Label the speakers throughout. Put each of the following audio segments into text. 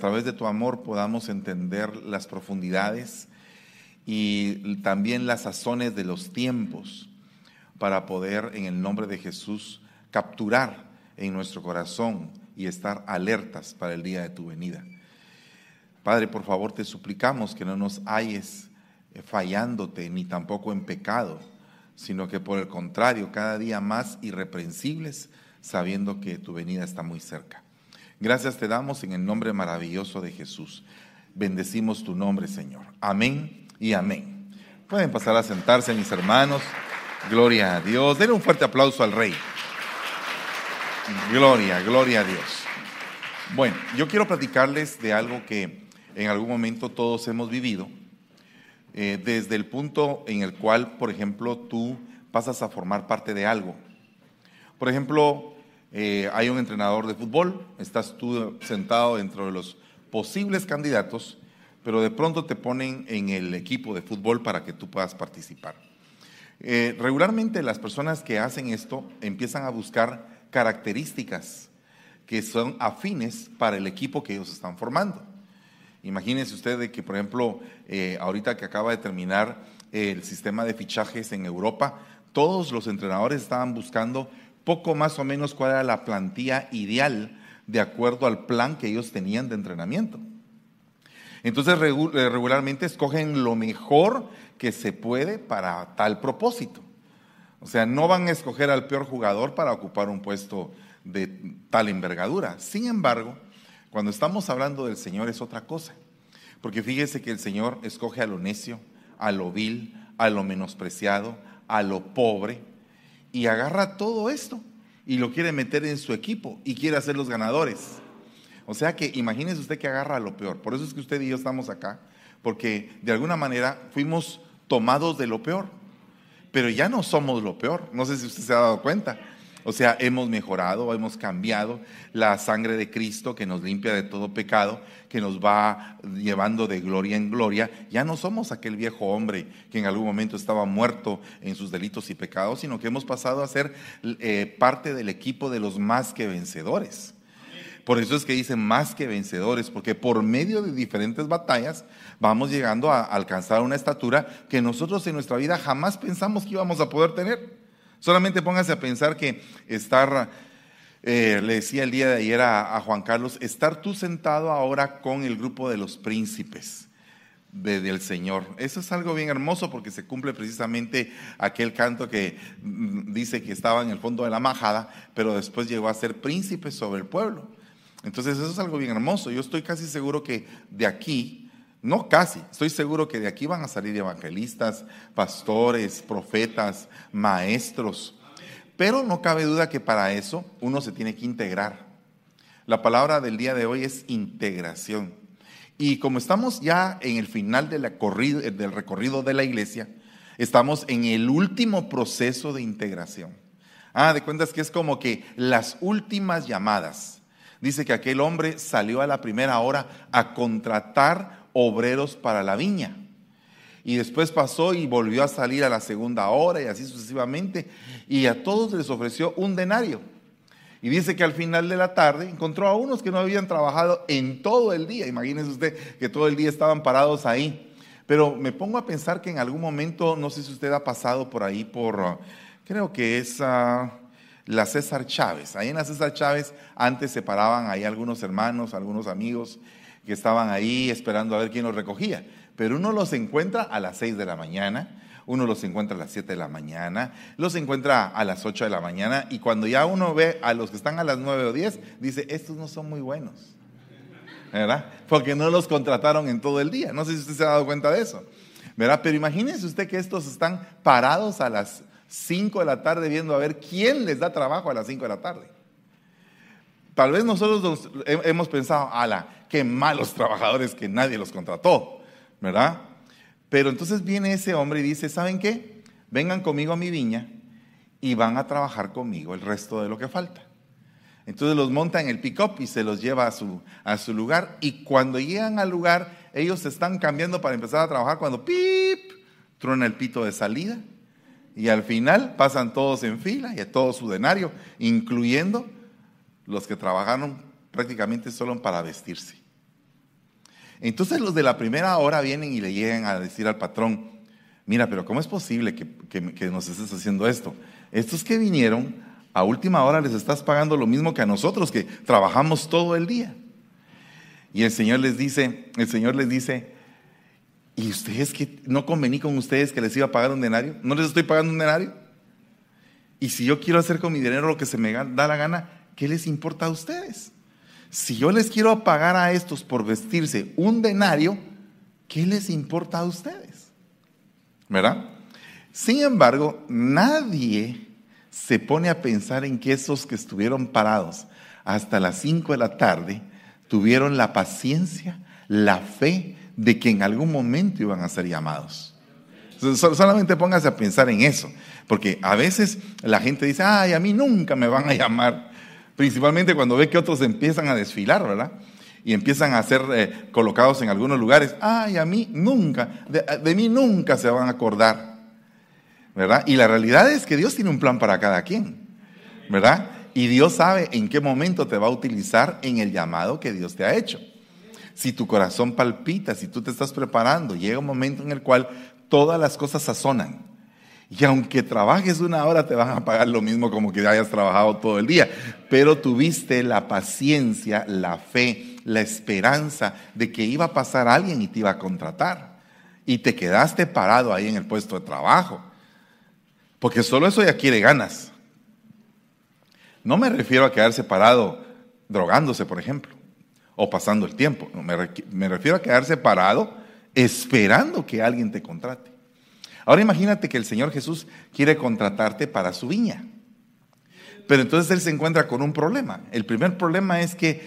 Speaker 1: a través de tu amor podamos entender las profundidades y también las sazones de los tiempos para poder en el nombre de Jesús capturar en nuestro corazón y estar alertas para el día de tu venida. Padre, por favor te suplicamos que no nos halles fallándote ni tampoco en pecado, sino que por el contrario, cada día más irreprensibles, sabiendo que tu venida está muy cerca. Gracias te damos en el nombre maravilloso de Jesús. Bendecimos tu nombre, Señor. Amén y amén. Pueden pasar a sentarse, mis hermanos. Gloria a Dios. Denle un fuerte aplauso al Rey. Gloria, gloria a Dios. Bueno, yo quiero platicarles de algo que en algún momento todos hemos vivido, eh, desde el punto en el cual, por ejemplo, tú pasas a formar parte de algo. Por ejemplo, eh, hay un entrenador de fútbol, estás tú sentado dentro de los posibles candidatos, pero de pronto te ponen en el equipo de fútbol para que tú puedas participar. Eh, regularmente las personas que hacen esto empiezan a buscar características que son afines para el equipo que ellos están formando. Imagínense usted que, por ejemplo, eh, ahorita que acaba de terminar el sistema de fichajes en Europa, todos los entrenadores estaban buscando poco más o menos cuál era la plantilla ideal de acuerdo al plan que ellos tenían de entrenamiento. Entonces eh, regularmente escogen lo mejor que se puede para tal propósito. O sea, no van a escoger al peor jugador para ocupar un puesto de tal envergadura. Sin embargo, cuando estamos hablando del Señor es otra cosa. Porque fíjese que el Señor escoge a lo necio, a lo vil, a lo menospreciado, a lo pobre, y agarra todo esto y lo quiere meter en su equipo y quiere hacer los ganadores. O sea que imagínese usted que agarra lo peor. Por eso es que usted y yo estamos acá, porque de alguna manera fuimos tomados de lo peor, pero ya no somos lo peor. No sé si usted se ha dado cuenta. O sea, hemos mejorado, hemos cambiado la sangre de Cristo que nos limpia de todo pecado, que nos va llevando de gloria en gloria. Ya no somos aquel viejo hombre que en algún momento estaba muerto en sus delitos y pecados, sino que hemos pasado a ser eh, parte del equipo de los más que vencedores. Por eso es que dicen más que vencedores, porque por medio de diferentes batallas vamos llegando a alcanzar una estatura que nosotros en nuestra vida jamás pensamos que íbamos a poder tener. Solamente póngase a pensar que estar, eh, le decía el día de ayer a, Juan Carlos, estar tú sentado ahora con el grupo de los príncipes del Señor. Eso es algo bien hermoso porque se cumple precisamente aquel canto que mm, dice que estaba en el fondo de la majada, pero después llegó a ser príncipe sobre el pueblo. Entonces eso es algo bien hermoso. Yo estoy casi seguro que de aquí no casi, estoy seguro que de aquí van a salir evangelistas, pastores, profetas, maestros. Pero no cabe duda que para eso uno se tiene que integrar. La palabra del día de hoy es integración. Y como estamos ya en el final del recorrido de la iglesia, estamos en el último proceso de integración. Ah, de cuentas que es como que las últimas llamadas. Dice que aquel hombre salió a la primera hora a contratar obreros para la viña. Y después pasó y volvió a salir a la segunda hora y así sucesivamente. Y a todos les ofreció un denario. Y dice que al final de la tarde encontró a unos que no habían trabajado en todo el día. Imagínense usted que todo el día estaban parados ahí. Pero me pongo a pensar que en algún momento, no sé si usted ha pasado por ahí, por, creo que es ah, la César Chávez. Ahí en la César Chávez antes se paraban ahí algunos hermanos, algunos amigos que estaban ahí esperando a ver quién los recogía. Pero uno los encuentra a las 6 de la mañana, uno los encuentra a las 7 de la mañana, los encuentra a las 8 de la mañana y cuando ya uno ve a los que están a las 9 o 10, dice, estos no son muy buenos. ¿Verdad? Porque no los contrataron en todo el día. No sé si usted se ha dado cuenta de eso. ¿Verdad? Pero imagínese usted que estos están parados a las 5 de la tarde viendo a ver quién les da trabajo a las 5 de la tarde. Tal vez nosotros hemos pensado, ala, qué malos trabajadores que nadie los contrató, ¿verdad? Pero entonces viene ese hombre y dice, ¿saben qué? Vengan conmigo a mi viña y van a trabajar conmigo el resto de lo que falta. Entonces los monta en el pick-up y se los lleva a su, a su lugar. Y cuando llegan al lugar, ellos están cambiando para empezar a trabajar. Cuando pip, truena el pito de salida. Y al final pasan todos en fila y a todo su denario, incluyendo los que trabajaron prácticamente solo para vestirse. Entonces los de la primera hora vienen y le llegan a decir al patrón, mira, pero ¿cómo es posible que, nos estés haciendo esto? Estos que vinieron, a última hora les estás pagando lo mismo que a nosotros que trabajamos todo el día. Y el Señor les dice, el Señor les dice, ¿y ustedes que no convení con ustedes que les iba a pagar un denario? ¿No les estoy pagando un denario? Y si yo quiero hacer con mi dinero lo que se me da la gana, ¿qué les importa a ustedes? Si yo les quiero pagar a estos por vestirse un denario, ¿qué les importa a ustedes? ¿Verdad? Sin embargo, nadie se pone a pensar en que esos que estuvieron parados hasta las 5 de la tarde tuvieron la paciencia, la fe de que en algún momento iban a ser llamados. Solamente póngase a pensar en eso, porque a veces la gente dice, ay, a mí nunca me van a llamar, principalmente cuando ve que otros empiezan a desfilar, ¿verdad? Y empiezan a ser eh, colocados en algunos lugares, ay, a mí nunca, de, de mí nunca se van a acordar, ¿verdad? Y la realidad es que Dios tiene un plan para cada quien, ¿verdad? Y Dios sabe en qué momento te va a utilizar en el llamado que Dios te ha hecho. Si tu corazón palpita, si tú te estás preparando, llega un momento en el cual todas las cosas sazonan. Y aunque trabajes una hora, te van a pagar lo mismo como que hayas trabajado todo el día. Pero tuviste la paciencia, la fe, la esperanza de que iba a pasar alguien y te iba a contratar. Y te quedaste parado ahí en el puesto de trabajo. Porque solo eso ya quiere ganas. No me refiero a quedarse parado drogándose, por ejemplo, o pasando el tiempo. me, refiero a quedarse parado esperando que alguien te contrate. Ahora imagínate que el Señor Jesús quiere contratarte para su viña. Pero entonces Él se encuentra con un problema. El primer problema es que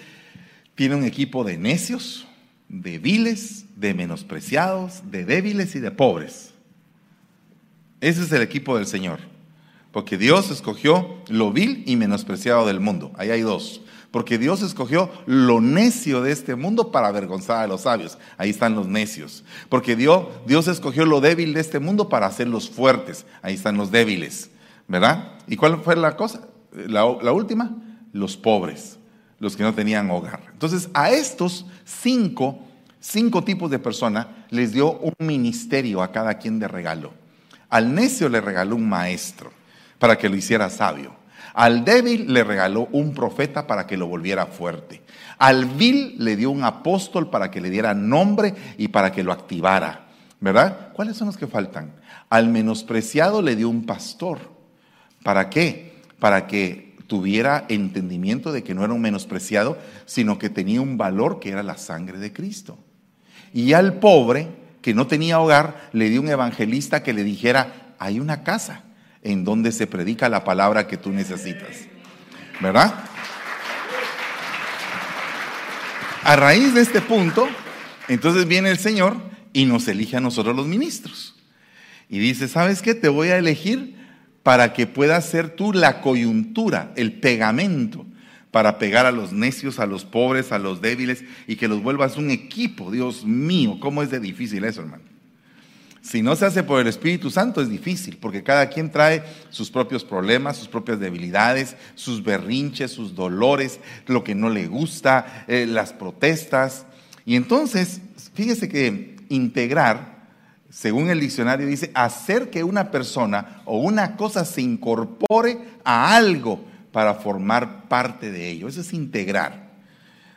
Speaker 1: tiene un equipo de necios, de viles, de menospreciados, de débiles y de pobres. Ese es el equipo del Señor. Porque Dios escogió lo vil y menospreciado del mundo. Ahí hay dos. Porque Dios escogió lo necio de este mundo para avergonzar a los sabios. Ahí están los necios. Porque Dios, Dios escogió lo débil de este mundo para hacerlos fuertes. Ahí están los débiles. ¿Verdad? ¿Y cuál fue la cosa? La, última, los pobres, los que no tenían hogar. Entonces, a estos cinco, cinco tipos de personas les dio un ministerio a cada quien de regalo. Al necio le regaló un maestro para que lo hiciera sabio. Al débil le regaló un profeta para que lo volviera fuerte. Al vil le dio un apóstol para que le diera nombre y para que lo activara. ¿Verdad? ¿Cuáles son los que faltan? Al menospreciado le dio un pastor. ¿Para qué? Para que tuviera entendimiento de que no era un menospreciado, sino que tenía un valor que era la sangre de Cristo. Y al pobre, que no tenía hogar, le dio un evangelista que le dijera, hay una casa en donde se predica la palabra que tú necesitas. ¿Verdad? A raíz de este punto, entonces viene el Señor y nos elige a nosotros los ministros. Y dice, ¿sabes qué? Te voy a elegir para que puedas ser tú la coyuntura, el pegamento, para pegar a los necios, a los pobres, a los débiles y que los vuelvas un equipo. Dios mío, ¿cómo es de difícil eso, hermano? Si no se hace por el Espíritu Santo es difícil, porque cada quien trae sus propios problemas, sus propias debilidades, sus berrinches, sus dolores, lo que no le gusta, eh, las protestas. Y entonces, fíjese que integrar, según el diccionario dice, hacer que una persona o una cosa se incorpore a algo para formar parte de ello. Eso es integrar.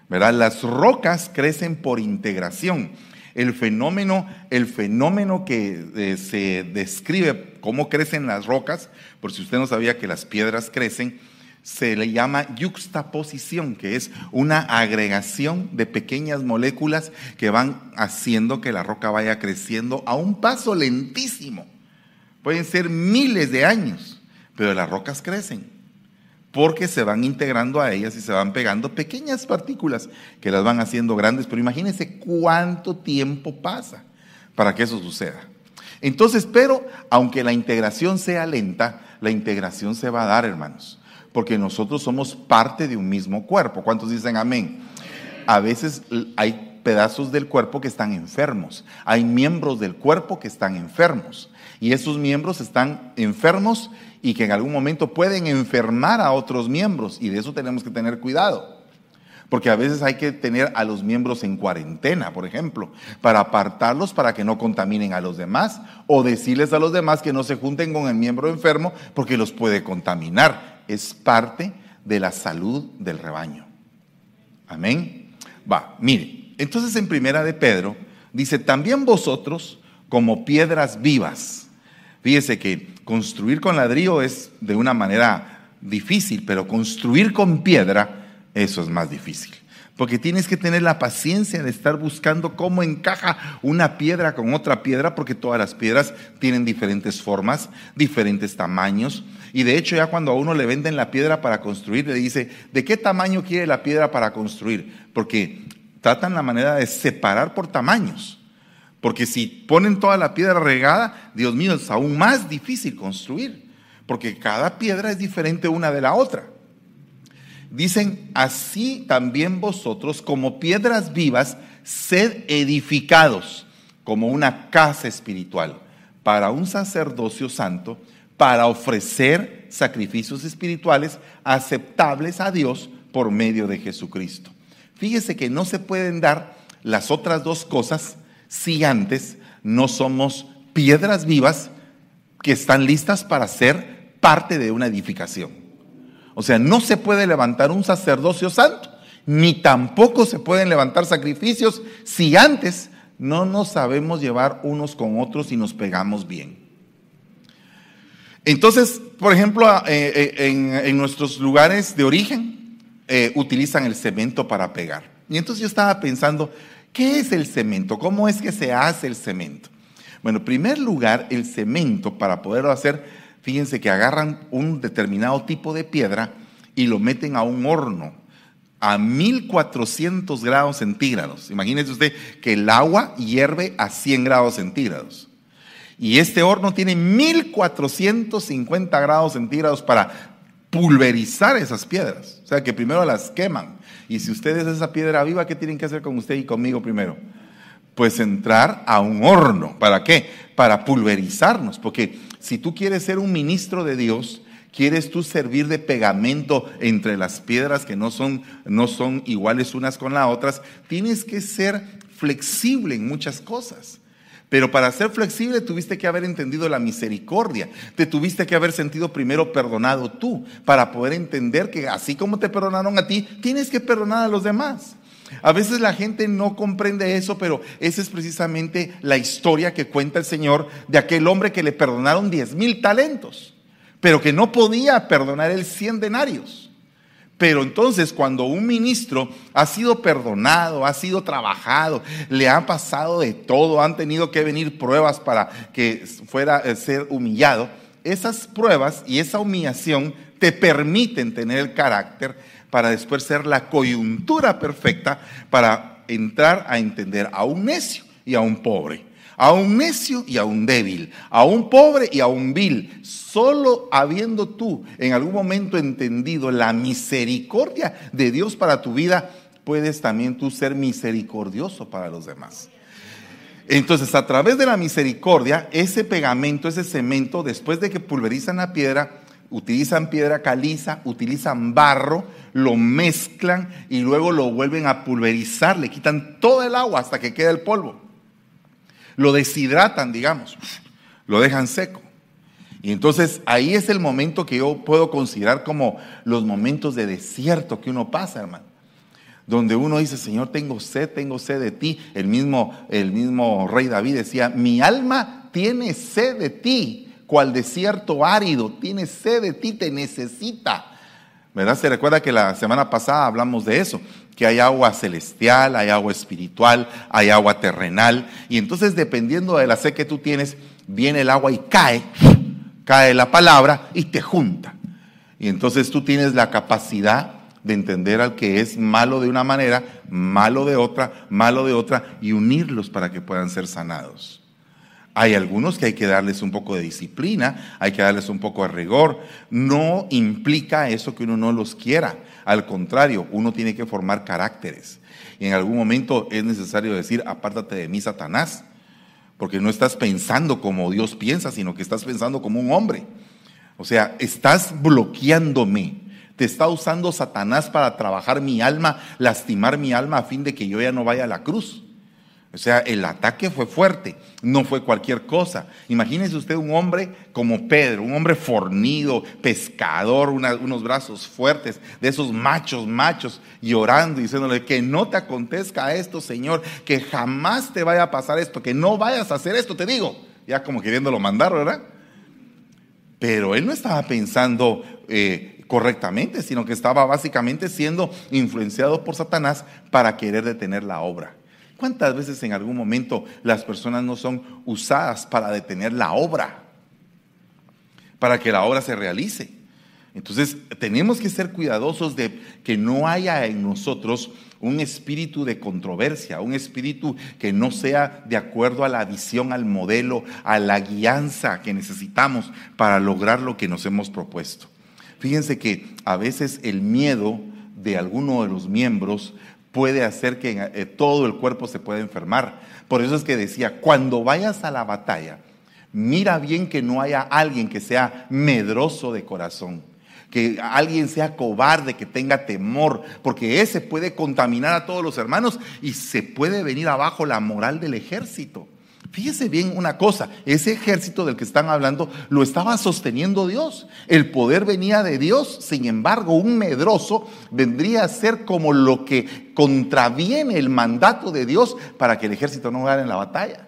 Speaker 1: ¿Verdad? Las rocas crecen por integración el fenómeno, el fenómeno que eh, se describe cómo crecen las rocas, por si usted no sabía que las piedras crecen, se le llama yuxtaposición, que es una agregación de pequeñas moléculas que van haciendo que la roca vaya creciendo a un paso lentísimo. Pueden ser miles de años, pero las rocas crecen porque se van integrando a ellas y se van pegando pequeñas partículas que las van haciendo grandes, pero imagínense cuánto tiempo pasa para que eso suceda. Entonces, pero aunque la integración sea lenta, la integración se va a dar, hermanos, porque nosotros somos parte de un mismo cuerpo. ¿Cuántos dicen amén? A veces hay pedazos del cuerpo que están enfermos, hay miembros del cuerpo que están enfermos y esos miembros están enfermos y que en algún momento pueden enfermar a otros miembros y de eso tenemos que tener cuidado. Porque a veces hay que tener a los miembros en cuarentena, por ejemplo, para apartarlos para que no contaminen a los demás o decirles a los demás que no se junten con el miembro enfermo porque los puede contaminar. Es parte de la salud del rebaño. Amén. Va, mire, entonces en primera de Pedro dice, también vosotros como piedras vivas. Fíjese que construir con ladrillo es de una manera difícil, pero construir con piedra eso es más difícil. Porque tienes que tener la paciencia de estar buscando cómo encaja una piedra con otra piedra, porque todas las piedras tienen diferentes formas, diferentes tamaños. Y de hecho ya cuando a uno le venden la piedra para construir, le dice, ¿de qué tamaño quiere la piedra para construir? Porque tratan la manera de separar por tamaños. Porque si ponen toda la piedra regada, Dios mío, es aún más difícil construir. Porque cada piedra es diferente una de la otra. Dicen, así también vosotros como piedras vivas, sed edificados como una casa espiritual para un sacerdocio santo, para ofrecer sacrificios espirituales aceptables a Dios por medio de Jesucristo. Fíjese que no se pueden dar las otras dos cosas si antes no somos piedras vivas que están listas para ser parte de una edificación. O sea, no se puede levantar un sacerdocio santo, ni tampoco se pueden levantar sacrificios si antes no nos sabemos llevar unos con otros y nos pegamos bien. Entonces, por ejemplo, eh, eh, en, nuestros lugares de origen eh, utilizan el cemento para pegar. Y entonces yo estaba pensando, ¿qué es el cemento? ¿Cómo es que se hace el cemento? Bueno, en primer lugar, el cemento para poderlo hacer fíjense que agarran un determinado tipo de piedra y lo meten a un horno a 1400 grados centígrados. Imagínese usted que el agua hierve a 100 grados centígrados. Y este horno tiene 1450 grados centígrados para pulverizar esas piedras. O sea que primero las queman. Y si ustedes esa piedra viva, ¿qué tienen que hacer con usted y conmigo primero? Pues entrar a un horno. ¿Para qué? Para pulverizarnos. Porque si tú quieres ser un ministro de Dios, quieres tú servir de pegamento entre las piedras que no son, no son iguales unas con las otras, tienes que ser flexible en muchas cosas. Pero para ser flexible tuviste que haber entendido la misericordia, te tuviste que haber sentido primero perdonado tú, para poder entender que así como te perdonaron a ti, tienes que perdonar a los demás. A veces la gente no comprende eso, pero esa es precisamente la historia que cuenta el Señor de aquel hombre que le perdonaron diez mil talentos, pero que no podía perdonar el cien denarios. Pero entonces cuando un ministro ha sido perdonado, ha sido trabajado, le ha pasado de todo, han tenido que venir pruebas para que fuera a ser humillado, esas pruebas y esa humillación te permiten tener el carácter para después ser la coyuntura perfecta para entrar a entender a un necio y a un pobre, a un necio y a un débil, a un pobre y a un vil. Solo habiendo tú en algún momento entendido la misericordia de Dios para tu vida, puedes también tú ser misericordioso para los demás. Entonces, a través de la misericordia, ese pegamento, ese cemento, después de que pulverizan la piedra, utilizan piedra caliza, utilizan barro, lo mezclan y luego lo vuelven a pulverizar, le quitan todo el agua hasta que queda el polvo. Lo deshidratan, digamos, lo dejan seco. Y entonces ahí es el momento que yo puedo considerar como los momentos de desierto que uno pasa, hermano. Donde uno dice, Señor, tengo sed, tengo sed de ti. El mismo, el mismo rey David decía, mi alma tiene sed de ti cual desierto árido, tiene sed de ti, te necesita. ¿Verdad? Se recuerda que la semana pasada hablamos de eso, que hay agua celestial, hay agua espiritual, hay agua terrenal. Y entonces dependiendo de la sed que tú tienes, viene el agua y cae, cae la palabra y te junta. Y entonces tú tienes la capacidad de entender al que es malo de una manera, malo de otra, malo de otra, y unirlos para que puedan ser sanados. Hay algunos que hay que darles un poco de disciplina, hay que darles un poco de rigor. No implica eso que uno no los quiera. Al contrario, uno tiene que formar caracteres. Y en algún momento es necesario decir, apártate de mí, Satanás, porque no estás pensando como Dios piensa, sino que estás pensando como un hombre. O sea, estás bloqueándome. Te está usando Satanás para trabajar mi alma, lastimar mi alma a fin de que yo ya no vaya a la cruz. O sea, el ataque fue fuerte, no fue cualquier cosa. Imagínese usted un hombre como Pedro, un hombre fornido, pescador, unos brazos fuertes, de esos machos, machos, llorando, diciéndole que no te acontezca esto, Señor, que jamás te vaya a pasar esto, que no vayas a hacer esto, te digo. Ya como queriéndolo mandar, ¿verdad? Pero él no estaba pensando eh, correctamente, sino que estaba básicamente siendo influenciado por Satanás para querer detener la obra. ¿Cuántas veces en algún momento las personas no son usadas para detener la obra? Para que la obra se realice. Entonces tenemos que ser cuidadosos de que no haya en nosotros un espíritu de controversia, un espíritu que no sea de acuerdo a la visión, al modelo, a la guianza que necesitamos para lograr lo que nos hemos propuesto. Fíjense que a veces el miedo de alguno de los miembros puede hacer que eh, todo el cuerpo se pueda enfermar. Por eso es que decía, cuando vayas a la batalla, mira bien que no haya alguien que sea medroso de corazón, que alguien sea cobarde, que tenga temor, porque ese puede contaminar a todos los hermanos y se puede venir abajo la moral del ejército. Fíjese bien una cosa, ese ejército del que están hablando lo estaba sosteniendo Dios. El poder venía de Dios, sin embargo, un medroso vendría a ser como lo que contraviene el mandato de Dios para que el ejército no gane la batalla.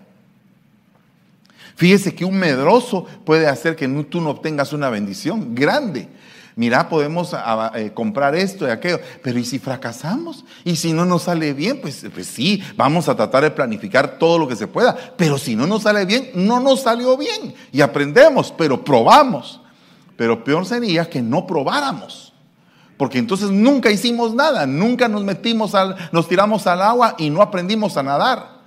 Speaker 1: Fíjese que un medroso puede hacer que tú no obtengas una bendición grande mira, podemos eh, comprar esto y aquello, pero ¿y si fracasamos? ¿Y si no nos sale bien? Pues, pues sí, vamos a tratar de planificar todo lo que se pueda, pero si no nos sale bien, no nos salió bien y aprendemos, pero probamos. Pero peor sería que no probáramos. Porque entonces nunca hicimos nada, nunca nos metimos al, nos tiramos al agua y no aprendimos a nadar.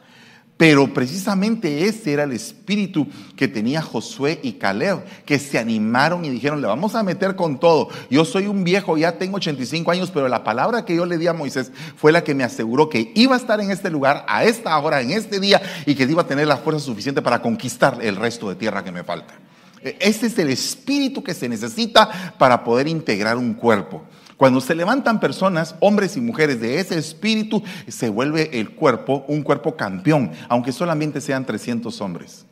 Speaker 1: Pero precisamente ese era el espíritu que tenía Josué y Caleb, que se animaron y dijeron, le vamos a meter con todo. Yo soy un viejo, ya tengo 85 años, pero la palabra que yo le di a Moisés fue la que me aseguró que iba a estar en este lugar, a esta hora, en este día, y que iba a tener la fuerza suficiente para conquistar el resto de tierra que me falta. E, ese es el espíritu que se necesita para poder integrar un cuerpo. Cuando se levantan personas, hombres y mujeres de ese espíritu, se vuelve el cuerpo un cuerpo campeón, aunque solamente sean 300 hombres.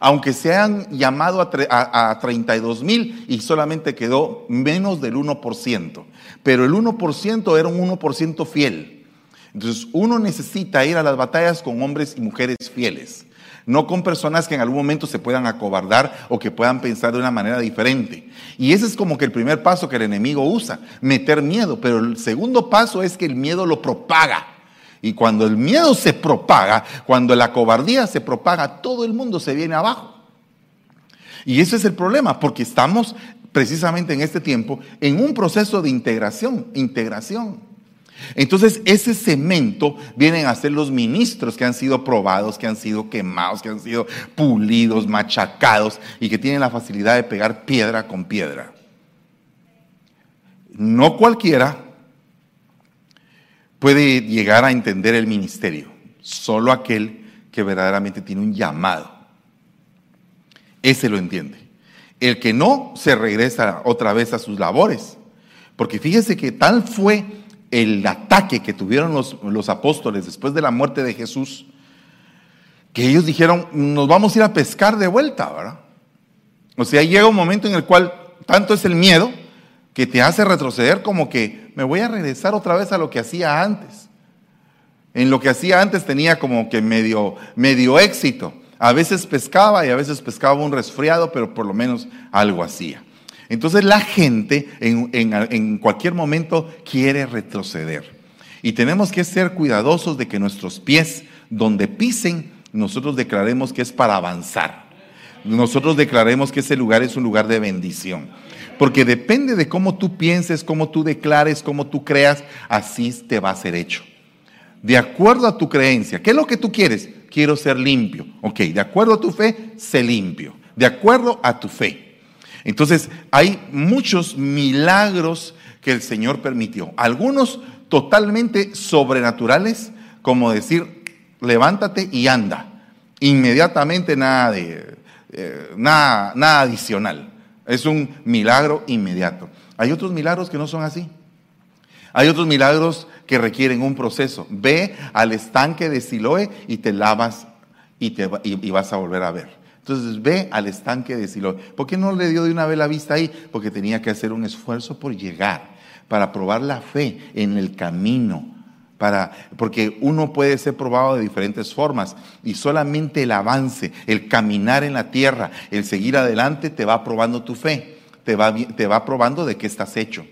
Speaker 1: Aunque se han llamado a, 32 mil y solamente quedó menos del 1%. Pero el 1% era un 1% fiel. Entonces uno necesita ir a las batallas con hombres y mujeres fieles no con personas que en algún momento se puedan acobardar o que puedan pensar de una manera diferente. Y ese es como que el primer paso que el enemigo usa, meter miedo, pero el segundo paso es que el miedo lo propaga. Y cuando el miedo se propaga, cuando la cobardía se propaga, todo el mundo se viene abajo. Y ese es el problema, porque estamos precisamente en este tiempo en un proceso de integración, integración. Entonces, ese cemento vienen a ser los ministros que han sido probados, que han sido quemados, que han sido pulidos, machacados y que tienen la facilidad de pegar piedra con piedra. No cualquiera puede llegar a entender el ministerio, solo aquel que verdaderamente tiene un llamado. Ese lo entiende. El que no se regresa otra vez a sus labores. Porque fíjese que tal fue el ataque que tuvieron los, apóstoles después de la muerte de Jesús, que ellos dijeron, nos vamos a ir a pescar de vuelta, ¿verdad? O sea, llega un momento en el cual tanto es el miedo que te hace retroceder como que me voy a regresar otra vez a lo que hacía antes. En lo que hacía antes tenía como que medio, medio éxito. A veces pescaba y a veces pescaba un resfriado, pero por lo menos algo hacía. Entonces la gente en, cualquier momento quiere retroceder. Y tenemos que ser cuidadosos de que nuestros pies, donde pisen, nosotros declaremos que es para avanzar. Nosotros declaremos que ese lugar es un lugar de bendición. Porque depende de cómo tú pienses, cómo tú declares, cómo tú creas, así te va a ser hecho. De acuerdo a tu creencia, ¿qué es lo que tú quieres? Quiero ser limpio. Ok, de acuerdo a tu fe, sé limpio. De acuerdo a tu fe. Entonces, hay muchos milagros que el Señor permitió. Algunos totalmente sobrenaturales, como decir, levántate y anda. Inmediatamente nada de eh, nada, nada adicional. Es un milagro inmediato. Hay otros milagros que no son así. Hay otros milagros que requieren un proceso. Ve al estanque de Siloé y te lavas y, te, y, vas a volver a ver. Entonces ve al estanque de Siloé. ¿Por qué no le dio de una vez la vista ahí? Porque tenía que hacer un esfuerzo por llegar, para probar la fe en el camino. Para, porque uno puede ser probado de diferentes formas y solamente el avance, el caminar en la tierra, el seguir adelante te va probando tu fe, te va, te va probando de qué estás hecho.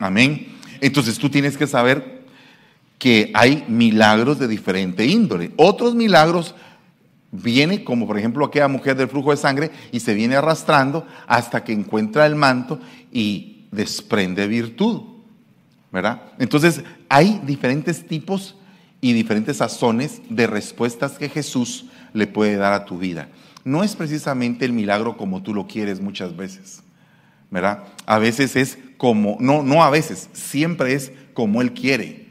Speaker 1: Amén. Entonces tú tienes que saber que hay milagros de diferente índole. Otros milagros viene como por ejemplo aquella mujer del flujo de sangre y se viene arrastrando hasta que encuentra el manto y desprende virtud. ¿Verdad? Entonces hay diferentes tipos y diferentes sazones de respuestas que Jesús le puede dar a tu vida. No es precisamente el milagro como tú lo quieres muchas veces. ¿Verdad? A veces es como, no, no a veces, siempre es como Él quiere,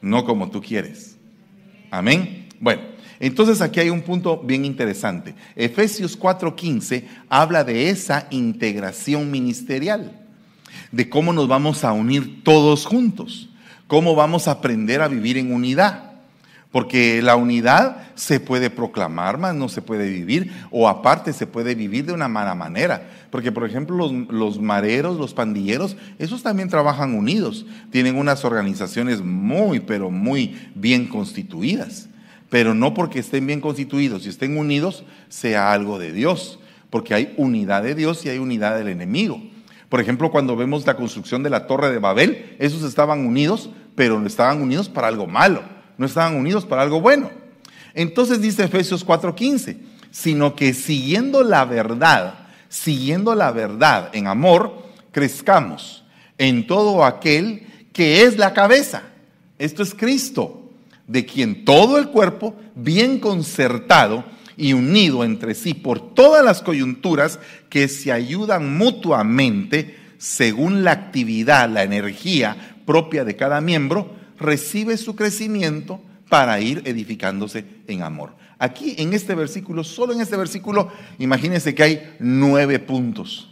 Speaker 1: no como tú quieres. Amén. Bueno, entonces aquí hay un punto bien interesante. Efesios 4:15 habla de esa integración ministerial, de cómo nos vamos a unir todos juntos, cómo vamos a aprender a vivir en unidad. Porque la unidad se puede proclamar, más no se puede vivir, o aparte se puede vivir de una mala manera. Porque, por ejemplo, los, los, mareros, los pandilleros, esos también trabajan unidos. Tienen unas organizaciones muy, pero muy bien constituidas. Pero no porque estén bien constituidos y estén unidos sea algo de Dios. Porque hay unidad de Dios y hay unidad del enemigo. Por ejemplo, cuando vemos la construcción de la Torre de Babel, esos estaban unidos, pero estaban unidos para algo malo no estaban unidos para algo bueno. Entonces dice Efesios 4:15, sino que siguiendo la verdad, siguiendo la verdad en amor, crezcamos en todo aquel que es la cabeza. Esto es Cristo, de quien todo el cuerpo, bien concertado y unido entre sí por todas las coyunturas que se ayudan mutuamente según la actividad, la energía propia de cada miembro, recibe su crecimiento para ir edificándose en amor. Aquí en este versículo, solo en este versículo, imagínense que hay nueve puntos.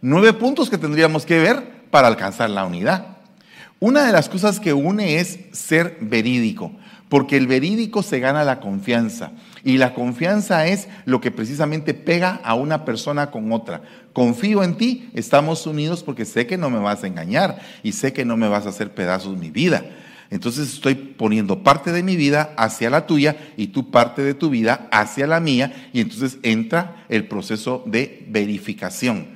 Speaker 1: Nueve puntos que tendríamos que ver para alcanzar la unidad. Una de las cosas que une es ser verídico, porque el verídico se gana la confianza. Y la confianza es lo que precisamente pega a una persona con otra. Confío en ti, estamos unidos porque sé que no me vas a engañar y sé que no me vas a hacer pedazos mi vida. Entonces estoy poniendo parte de mi vida hacia la tuya y tú parte de tu vida hacia la mía y entonces entra el proceso de verificación.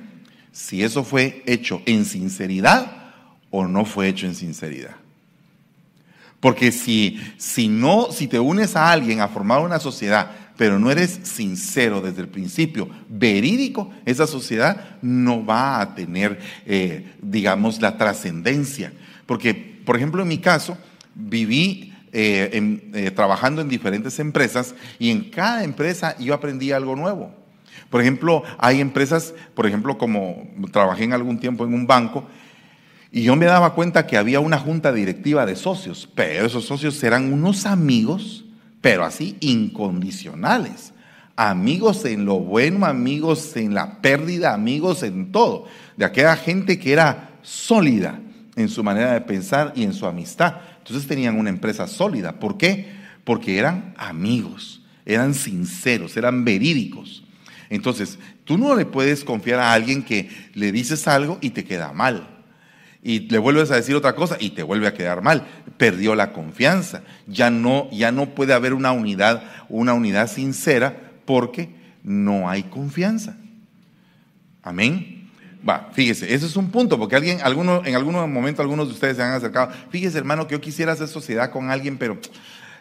Speaker 1: Si eso fue hecho en sinceridad o no fue hecho en sinceridad. Porque si, si no, si te unes a alguien a formar una sociedad, pero no eres sincero desde el principio, verídico, esa sociedad no va a tener, eh, digamos, la trascendencia. Porque, por ejemplo, en mi caso, viví eh, eh, trabajando en diferentes empresas y en cada empresa yo aprendí algo nuevo. Por ejemplo, hay empresas, por ejemplo, como trabajé en algún tiempo en un banco, y yo me daba cuenta que había una junta directiva de socios, pero esos socios eran unos amigos, pero así incondicionales. Amigos en lo bueno, amigos en la pérdida, amigos en todo. De aquella gente que era sólida en su manera de pensar y en su amistad. Entonces tenían una empresa sólida. ¿Por qué? Porque eran amigos, eran sinceros, eran verídicos. Entonces, tú no le puedes confiar a alguien que le dices algo y te queda mal y le vuelves a decir otra cosa y te vuelve a quedar mal. Perdió la confianza. Ya no, ya no puede haber una unidad, una unidad sincera porque no hay confianza. Amén. Va, fíjese, ese es un punto, porque alguien, alguno, en algún momento algunos de ustedes se han acercado. Fíjese, hermano, que yo quisiera hacer sociedad con alguien, pero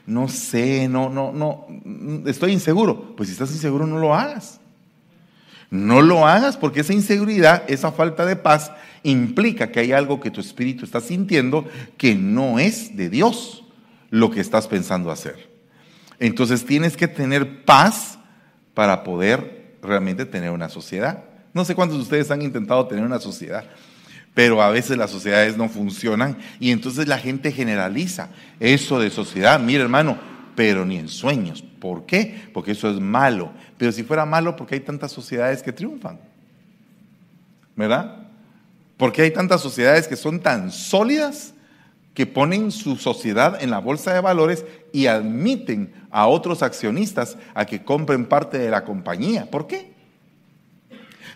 Speaker 1: no sé, no, no, no, estoy inseguro. Pues si estás inseguro, no lo hagas. No lo hagas porque esa inseguridad, esa falta de paz implica que hay algo que tu espíritu está sintiendo que no es de Dios lo que estás pensando hacer. Entonces tienes que tener paz para poder realmente tener una sociedad. No sé cuántos de ustedes han intentado tener una sociedad, pero a veces las sociedades no funcionan y entonces la gente generaliza eso de sociedad. Mira hermano, pero ni en sueños. ¿Por qué? Porque eso es malo. Pero si fuera malo, ¿por qué hay tantas sociedades que triunfan? ¿Verdad? ¿Por qué hay tantas sociedades que son tan sólidas que ponen su sociedad en la bolsa de valores y admiten a otros accionistas a que compren parte de la compañía? ¿Por qué?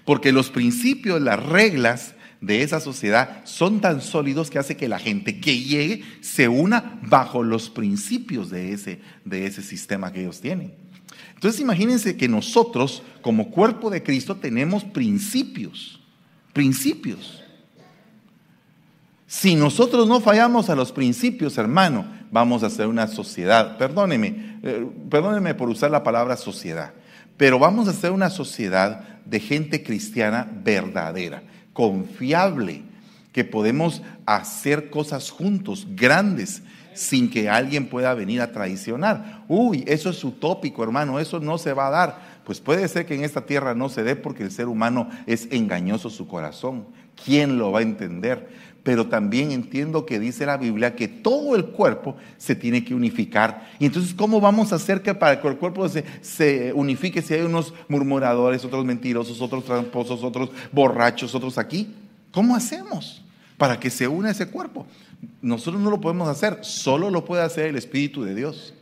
Speaker 1: Porque los principios, las reglas de esa sociedad son tan sólidos que hace que la gente que llegue se una bajo los principios de ese, de ese sistema que ellos tienen. Entonces imagínense que nosotros como cuerpo de Cristo tenemos principios, principios. Si nosotros no fallamos a los principios, hermano, vamos a ser una sociedad, perdóneme, eh, perdóneme por usar la palabra sociedad, pero vamos a ser una sociedad de gente cristiana verdadera, confiable, que podemos hacer cosas juntos, grandes, sin que alguien pueda venir a traicionar. Uy, eso es utópico, hermano, eso no se va a dar. Pues puede ser que en esta tierra no se dé porque el ser humano es engañoso su corazón. ¿Quién lo va a entender? Pero también entiendo que dice la Biblia que todo el cuerpo se tiene que unificar. Y entonces, ¿cómo vamos a hacer que para que el cuerpo se, se unifique si hay unos murmuradores, otros mentirosos, otros tramposos, otros borrachos, otros aquí? ¿Cómo hacemos para que se una ese cuerpo? Nosotros no lo podemos hacer, solo lo puede hacer el Espíritu de Dios.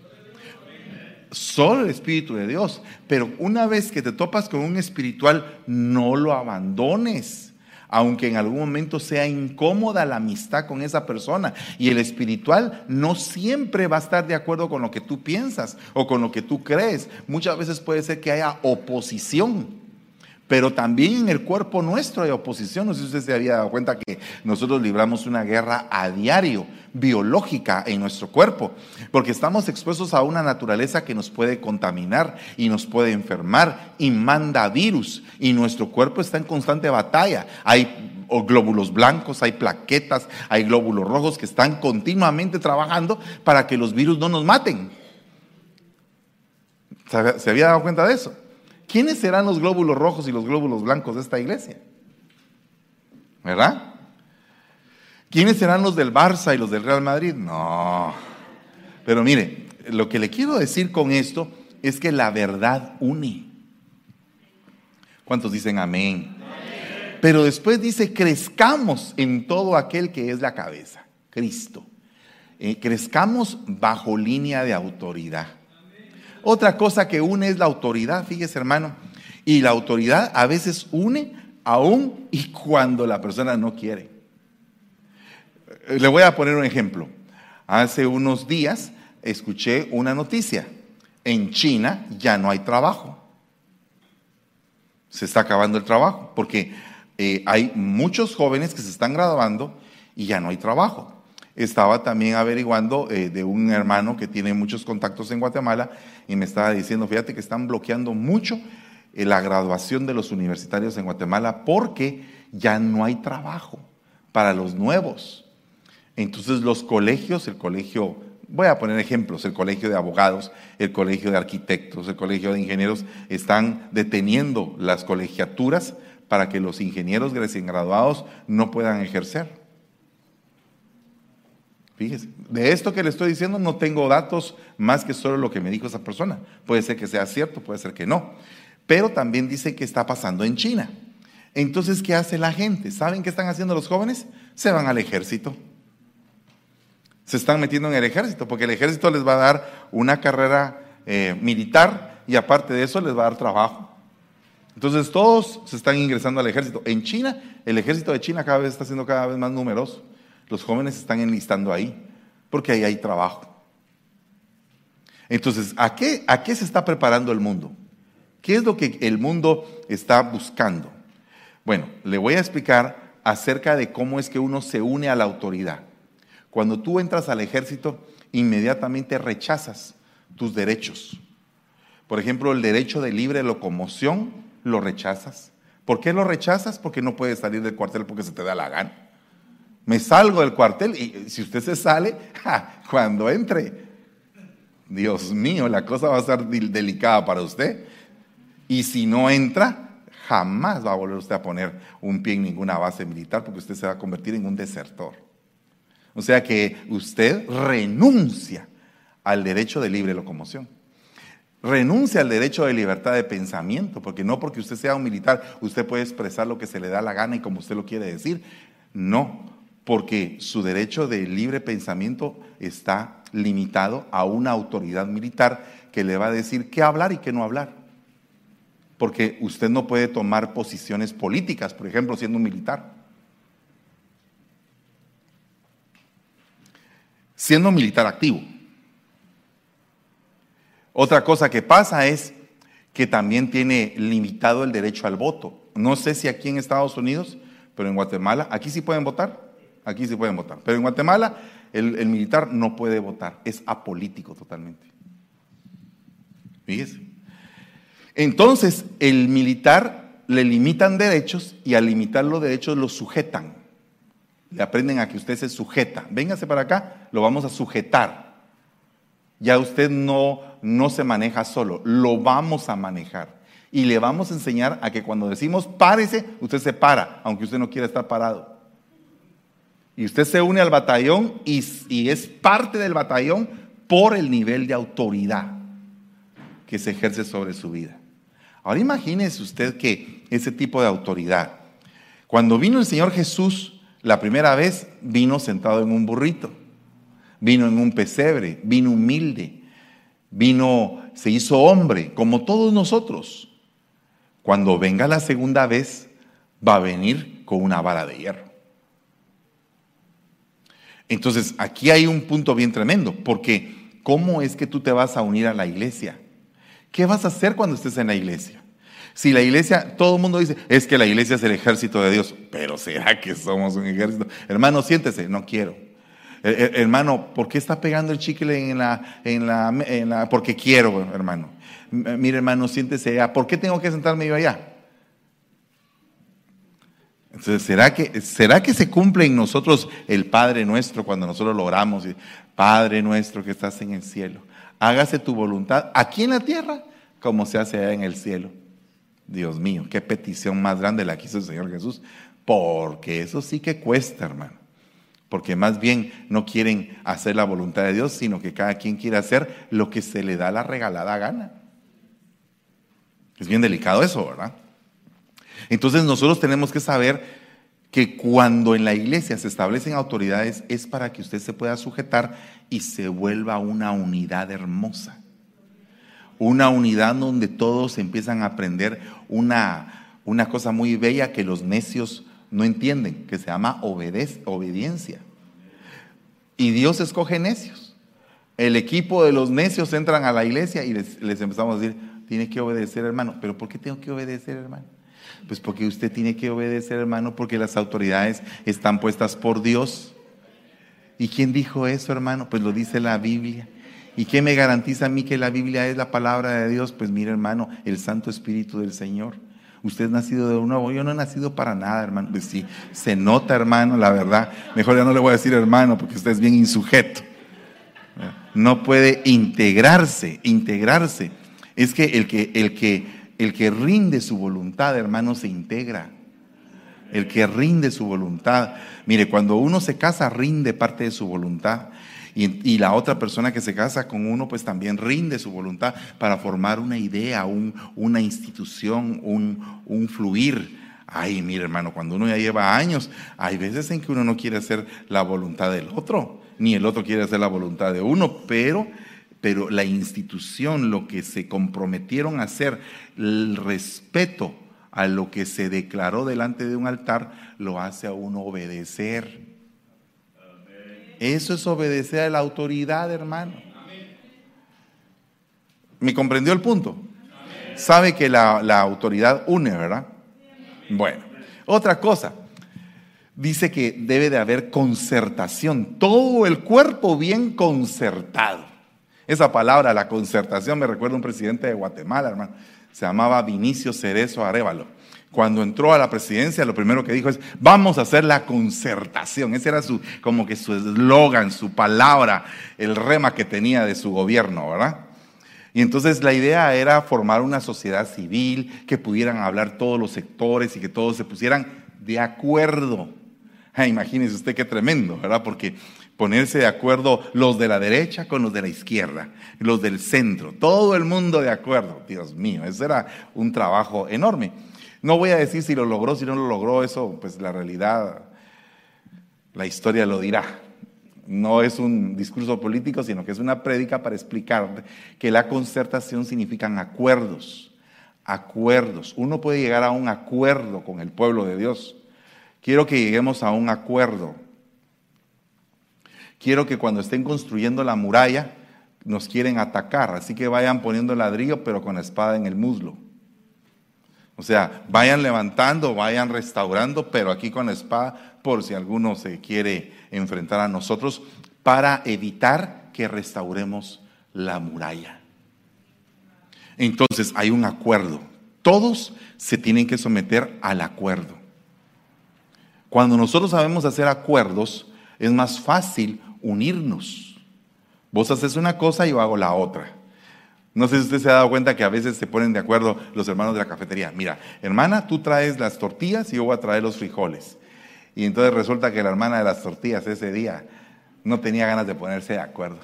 Speaker 1: Solo el Espíritu de Dios. Pero una vez que te topas con un espiritual, no lo abandones aunque en algún momento sea incómoda la amistad con esa persona. Y el espiritual no siempre va a estar de acuerdo con lo que tú piensas o con lo que tú crees. Muchas veces puede ser que haya oposición. Pero también en el cuerpo nuestro hay oposición. No sé si usted se había dado cuenta que nosotros libramos una guerra a diario, biológica en nuestro cuerpo, porque estamos expuestos a una naturaleza que nos puede contaminar y nos puede enfermar y manda virus. Y nuestro cuerpo está en constante batalla. Hay glóbulos blancos, hay plaquetas, hay glóbulos rojos que están continuamente trabajando para que los virus no nos maten. ¿Se había dado cuenta de eso? ¿Quiénes serán los glóbulos rojos y los glóbulos blancos de esta iglesia? ¿Verdad? ¿Quiénes serán los del Barça y los del Real Madrid? No. Pero mire, lo que le quiero decir con esto es que la verdad une. ¿Cuántos dicen amén? Pero después dice, crezcamos en todo aquel que es la cabeza, Cristo. Eh, crezcamos bajo línea de autoridad. Otra cosa que une es la autoridad, fíjese hermano. Y la autoridad a veces une aún y cuando la persona no quiere. Le voy a poner un ejemplo. Hace unos días escuché una noticia. En China ya no hay trabajo. Se está acabando el trabajo porque eh, hay muchos jóvenes que se están graduando y ya no hay trabajo estaba también averiguando eh, de un hermano que tiene muchos contactos en Guatemala y me estaba diciendo, fíjate que están bloqueando mucho eh, la graduación de los universitarios en Guatemala porque ya no hay trabajo para los nuevos. Entonces los colegios, el colegio, voy a poner ejemplos, el colegio de abogados, el colegio de arquitectos, el colegio de ingenieros, están deteniendo las colegiaturas para que los ingenieros recién graduados no puedan ejercer. Fíjese, de esto que le estoy diciendo no tengo datos más que solo lo que me dijo esa persona. Puede ser que sea cierto, puede ser que no. Pero también dice que está pasando en China. Entonces, ¿qué hace la gente? ¿Saben qué están haciendo los jóvenes? Se van al ejército. Se están metiendo en el ejército, porque el ejército les va a dar una carrera eh, militar y aparte de eso les va a dar trabajo. Entonces todos se están ingresando al ejército. En China, el ejército de China cada vez está siendo cada vez más numeroso. Los jóvenes están enlistando ahí porque ahí hay trabajo. Entonces, ¿a qué, ¿a qué se está preparando el mundo? ¿Qué es lo que el mundo está buscando? Bueno, le voy a explicar acerca de cómo es que uno se une a la autoridad. Cuando tú entras al ejército, inmediatamente rechazas tus derechos. Por ejemplo, el derecho de libre locomoción lo rechazas. ¿Por qué lo rechazas? Porque no puedes salir del cuartel porque se te da la gana. Me salgo del cuartel y si usted se sale, cuando entre, Dios mío, la cosa va a ser delicada para usted. Y si no entra, jamás va a volver usted a poner un pie en ninguna base militar porque usted se va a convertir en un desertor. O sea que usted renuncia al derecho de libre locomoción. Renuncia al derecho de libertad de pensamiento, porque no porque usted sea un militar, usted puede expresar lo que se le da la gana y como usted lo quiere decir No, porque su derecho de libre pensamiento está limitado a una autoridad militar que le va a decir qué hablar y qué no hablar. Porque usted no puede tomar posiciones políticas, por ejemplo, siendo un militar. Siendo un militar activo. Otra cosa que pasa es que también tiene limitado el derecho al voto. No sé si aquí en Estados Unidos, pero en Guatemala, aquí sí pueden votar, aquí sí pueden votar, pero en Guatemala el, militar no puede votar, es apolítico totalmente. Fíjese. Entonces, el militar le limitan derechos y al limitar los derechos lo sujetan. Le aprenden a que usted se sujeta. Véngase para acá, lo vamos a sujetar. Ya usted no, no se maneja solo, lo vamos a manejar. Y le vamos a enseñar a que cuando decimos párese, usted se para, aunque usted no quiera estar parado. Y usted se une al batallón y, es parte del batallón por el nivel de autoridad que se ejerce sobre su vida. Ahora imagínese usted que ese tipo de autoridad, cuando vino el Señor Jesús la primera vez, vino sentado en un burrito, vino en un pesebre, vino humilde, vino, se hizo hombre, como todos nosotros. Cuando venga la segunda vez, va a venir con una vara de hierro. Entonces, aquí hay un punto bien tremendo, porque ¿cómo es que tú te vas a unir a la iglesia? ¿Qué vas a hacer cuando estés en la iglesia? Si la iglesia, todo el mundo dice, es que la iglesia es el ejército de Dios, pero ¿será que somos un ejército? Hermano, siéntese, no quiero. hermano, ¿por qué está pegando el chicle en la, en la, en la, porque quiero, hermano? Mire, hermano, siéntese allá. ¿Por qué tengo que sentarme yo allá? Entonces, ¿será que, ¿será que se cumple en nosotros el Padre nuestro cuando nosotros lo oramos? Padre nuestro que estás en el cielo, hágase tu voluntad aquí en la tierra como se hace allá en el cielo. Dios mío, qué petición más grande la quiso el Señor Jesús, porque eso sí que cuesta, hermano. Porque más bien no quieren hacer la voluntad de Dios, sino que cada quien quiere hacer lo que se le da la regalada gana. Es bien delicado eso, ¿verdad? Entonces nosotros tenemos que saber que cuando en la iglesia se establecen autoridades es para que usted se pueda sujetar y se vuelva una unidad hermosa. Una unidad donde todos empiezan a aprender una, cosa muy bella que los necios no entienden, que se llama obediencia. Y Dios escoge necios. El equipo de los necios entran a la iglesia y les, les empezamos a decir, tiene que obedecer hermano. ¿Pero por qué tengo que obedecer hermano? Pues porque usted tiene que obedecer, hermano, porque las autoridades están puestas por Dios. ¿Y quién dijo eso, hermano? Pues lo dice la Biblia. ¿Y qué me garantiza a mí que la Biblia es la palabra de Dios? Pues mire, hermano, el Santo Espíritu del Señor. Usted es nacido de nuevo. Yo no he nacido para nada, hermano. Pues sí, se nota, hermano, la verdad. Mejor ya no le voy a decir hermano, porque usted es bien insujeto. No puede integrarse, integrarse. Es que el que, el que el que rinde su voluntad, hermano, se integra. El que rinde su voluntad. Mire, cuando uno se casa, rinde parte de su voluntad. Y, la otra persona que se casa con uno, pues también rinde su voluntad para formar una idea, una institución, un, un fluir. Ay, mire hermano, cuando uno ya lleva años, hay veces en que uno no quiere hacer la voluntad del otro, ni el otro quiere hacer la voluntad de uno, pero pero la institución, lo que se comprometieron a hacer, el respeto a lo que se declaró delante de un altar, lo hace a uno obedecer. Eso es obedecer a la autoridad, hermano. ¿Me comprendió el punto? Sabe que la, la autoridad une, ¿verdad? Bueno, otra cosa. Dice que debe de haber concertación, todo el cuerpo bien concertado. Esa palabra, la concertación, me recuerda un presidente de Guatemala, hermano. Se llamaba Vinicio Cerezo Arevalo. Cuando entró a la presidencia, lo primero que dijo es, vamos a hacer la concertación. Ese era su, como que su eslogan, su palabra, el rema que tenía de su gobierno, ¿verdad? Y entonces la idea era formar una sociedad civil, que pudieran hablar todos los sectores y que todos se pusieran de acuerdo. imagínese usted qué tremendo, ¿verdad? Porque ponerse de acuerdo los de la derecha con los de la izquierda, los del centro, todo el mundo de acuerdo. Dios mío, ese era un trabajo enorme. No voy a decir si lo logró, si no lo logró, eso pues la realidad La historia lo dirá. No es un discurso político, sino que es una prédica para explicar que la concertación significan acuerdos. Acuerdos. Uno puede llegar a un acuerdo con el pueblo de Dios. Quiero que lleguemos a un acuerdo. Quiero que cuando estén construyendo la muralla nos quieren atacar, así que vayan poniendo ladrillo pero con la espada en el muslo. O sea, vayan levantando, vayan restaurando, pero aquí con la espada por si alguno se quiere enfrentar a nosotros para evitar que restauremos la muralla. Entonces hay un acuerdo. Todos se tienen que someter al acuerdo. Cuando nosotros sabemos hacer acuerdos, es más fácil unirnos. Vos haces una cosa y yo hago la otra. No sé si usted se ha dado cuenta que a veces se ponen de acuerdo los hermanos de la cafetería. Mira, hermana, tú traes las tortillas y yo voy a traer los frijoles. Y entonces resulta que la hermana de las tortillas ese día no tenía ganas de ponerse de acuerdo.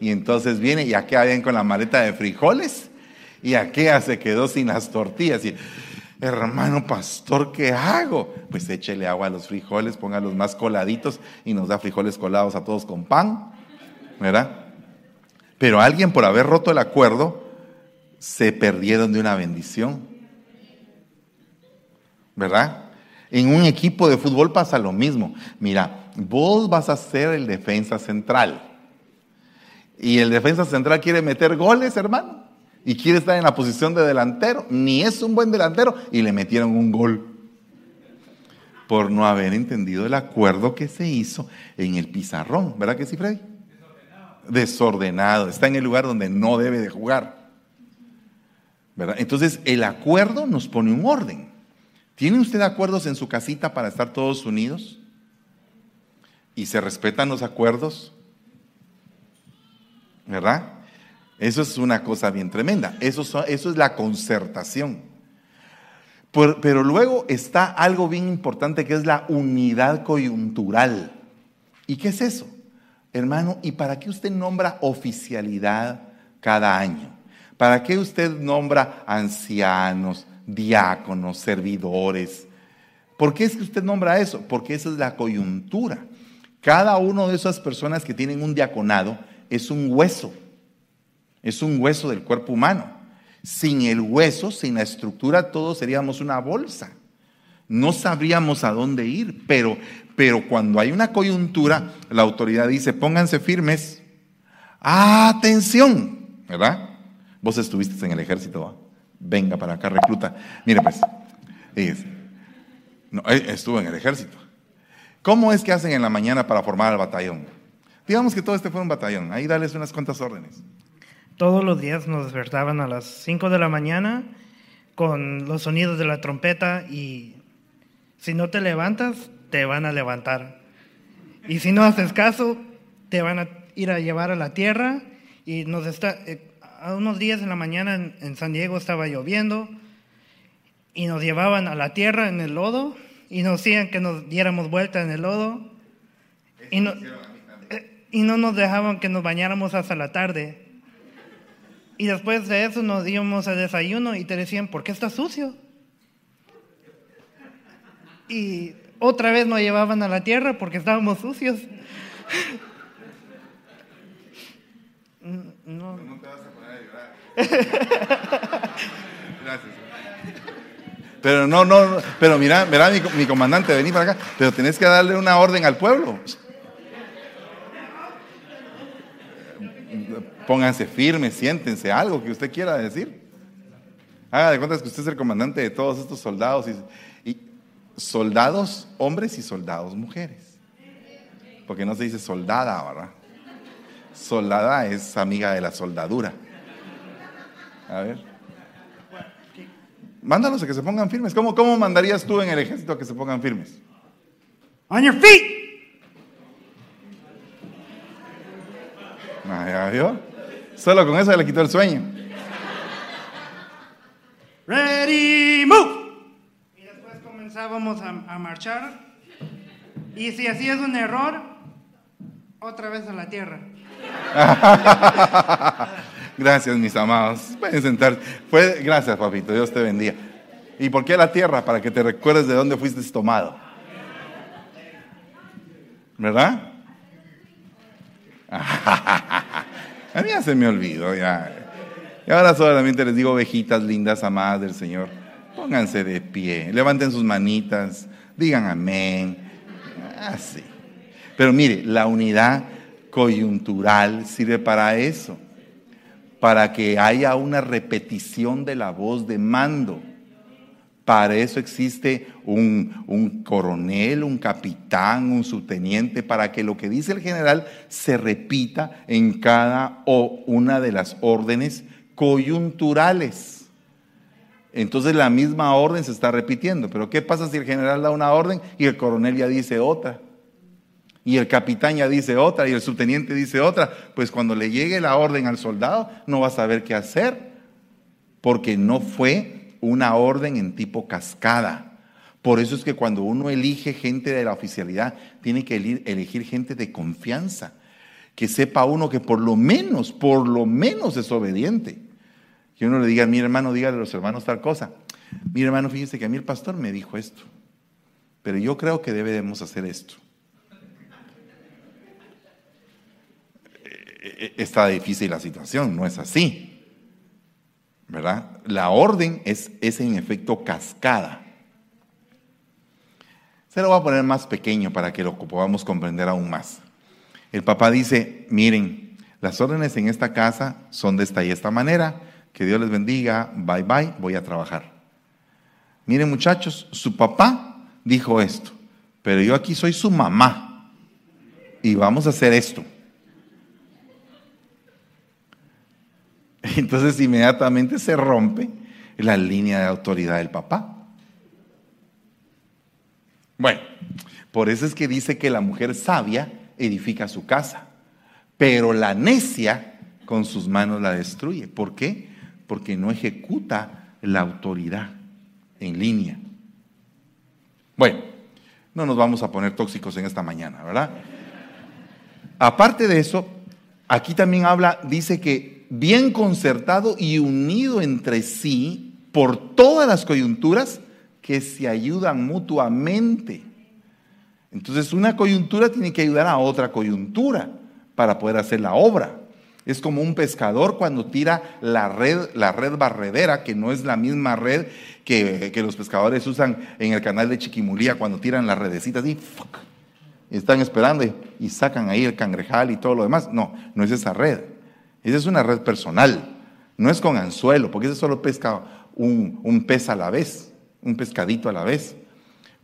Speaker 1: Y entonces viene y aquella bien con la maleta de frijoles y aquella se quedó sin las tortillas. Y, hermano pastor, ¿qué hago? Pues échele agua a los frijoles, póngalos más coladitos y nos da frijoles colados a todos con pan, ¿verdad? Pero alguien por haber roto el acuerdo se perdieron de una bendición, ¿verdad? En un equipo de fútbol pasa lo mismo. Mira, vos vas a ser el defensa central. Y el defensa central quiere meter goles, hermano. Y quiere estar en la posición de delantero. Ni es un buen delantero. Y le metieron un gol. Por no haber entendido el acuerdo que se hizo en el pizarrón. ¿Verdad que sí, Freddy? Desordenado. Desordenado. Está en el lugar donde no debe de jugar. ¿Verdad? Entonces, el acuerdo nos pone un orden. ¿Tiene usted acuerdos en su casita para estar todos unidos? ¿Y se respetan los acuerdos? ¿Verdad? Eso es una cosa bien tremenda. Eso, es la concertación. pero luego está algo bien importante que es la unidad coyuntural. ¿Y qué es eso? Hermano, ¿y para qué usted nombra oficialidad cada año? ¿Para qué usted nombra ancianos, diáconos, servidores. ¿Por qué es que usted nombra eso? Porque esa es la coyuntura. Cada uno de esas personas que tienen un diaconado es un hueso, es un hueso del cuerpo humano. Sin el hueso, sin la estructura, todos seríamos una bolsa. No sabríamos a dónde ir, pero, pero cuando hay una coyuntura, la autoridad dice, pónganse firmes. Atención, ¿verdad? Vos estuviste en el ejército venga para acá, recluta. Mire pues, no, eh, estuvo en el ejército. ¿Cómo es que hacen en la mañana para formar el batallón? Digamos que todo este fue un batallón, ahí dales unas cuantas órdenes.
Speaker 2: Todos los días nos despertaban a las 5 de la mañana con los sonidos de la trompeta y si no te levantas, te van a levantar. Y si no haces caso, te van a ir a llevar a la tierra y nos está, eh, a unos días en la mañana en, San Diego estaba lloviendo y nos llevaban a la tierra en el lodo y nos decían que nos diéramos vuelta en el lodo y no, eh, y no nos dejaban que nos bañáramos hasta la tarde. Y después de eso nos íbamos a desayuno y te decían, ¿por qué estás sucio? Y otra vez nos llevaban a la tierra porque estábamos sucios.
Speaker 1: no. Gracias. Pero no, no, pero mira, mira mi, comandante, vení para acá, pero tenés que darle una orden al pueblo. Pónganse firmes, siéntense, algo que usted quiera decir. Haga de cuenta que usted es el comandante de todos estos soldados y, y soldados hombres y soldados mujeres. Porque no se dice soldada, ¿verdad? Soldada es amiga de la soldadura. A ver. Mándalos a que se pongan firmes. ¿Cómo, ¿Cómo mandarías tú en el ejército a que se pongan firmes?
Speaker 2: On your feet.
Speaker 1: ¿Ya vio? Solo con eso le quitó el sueño.
Speaker 2: Ready, move. Y después comenzábamos a, a marchar. Y si hacías un error, otra vez a la tierra.
Speaker 1: Gracias, mis amados. Pueden sentarse. gracias, papito. Dios te bendiga. ¿Y por qué la tierra? Para que te recuerdes de dónde fuiste tomado. ¿Verdad? A mí ya se me olvidó, ya. Y ahora solamente les digo, ovejitas lindas, amadas del Señor, pónganse de pie, levanten sus manitas, digan amén. Así. Pero mire, la unidad coyuntural sirve para eso, para que haya una repetición de la voz de mando. Para eso existe un, coronel, un capitán, un subteniente, para que lo que dice el general se repita en cada o una de las órdenes coyunturales. Entonces la misma orden se está repitiendo. Pero ¿qué pasa si el general da una orden y el coronel ya dice otra? Y el capitán ya dice otra y el subteniente dice otra. Pues cuando le llegue la orden al soldado no va a saber qué hacer. Porque no fue una orden en tipo cascada. Por eso es que cuando uno elige gente de la oficialidad, tiene que elegir gente de confianza, que sepa uno que por lo menos, por lo menos es obediente. Que uno le diga, mi hermano, dígale a los hermanos tal cosa. Mi hermano, fíjese que a mí el pastor me dijo esto, pero yo creo que debemos hacer esto. Eh, eh, está difícil la situación, no es así. ¿Verdad? La orden es, es en efecto cascada. Se lo voy a poner más pequeño para que lo podamos comprender aún más. El papá dice, miren, las órdenes en esta casa son de esta y esta manera, que Dios les bendiga, bye bye, voy a trabajar. Miren muchachos, su papá dijo esto, pero yo aquí soy su mamá y vamos a hacer esto. Entonces inmediatamente se rompe la línea de autoridad del papá. Bueno, por eso es que dice que la mujer sabia edifica su casa, pero la necia con sus manos la destruye. ¿Por qué? Porque no ejecuta la autoridad en línea. Bueno, no nos vamos a poner tóxicos en esta mañana, ¿verdad? Aparte de eso, aquí también habla, dice que bien concertado y unido entre sí por todas las coyunturas que se ayudan mutuamente. Entonces una coyuntura tiene que ayudar a otra coyuntura para poder hacer la obra. Es como un pescador cuando tira la red, la red barredera, que no es la misma red que, los pescadores usan en el canal de Chiquimulía cuando tiran las redecitas y, y están esperando y sacan ahí el cangrejal y todo lo demás. No, no es esa red. Esa es una red personal, no es con anzuelo, porque ese solo pesca un, pez a la vez, un pescadito a la vez.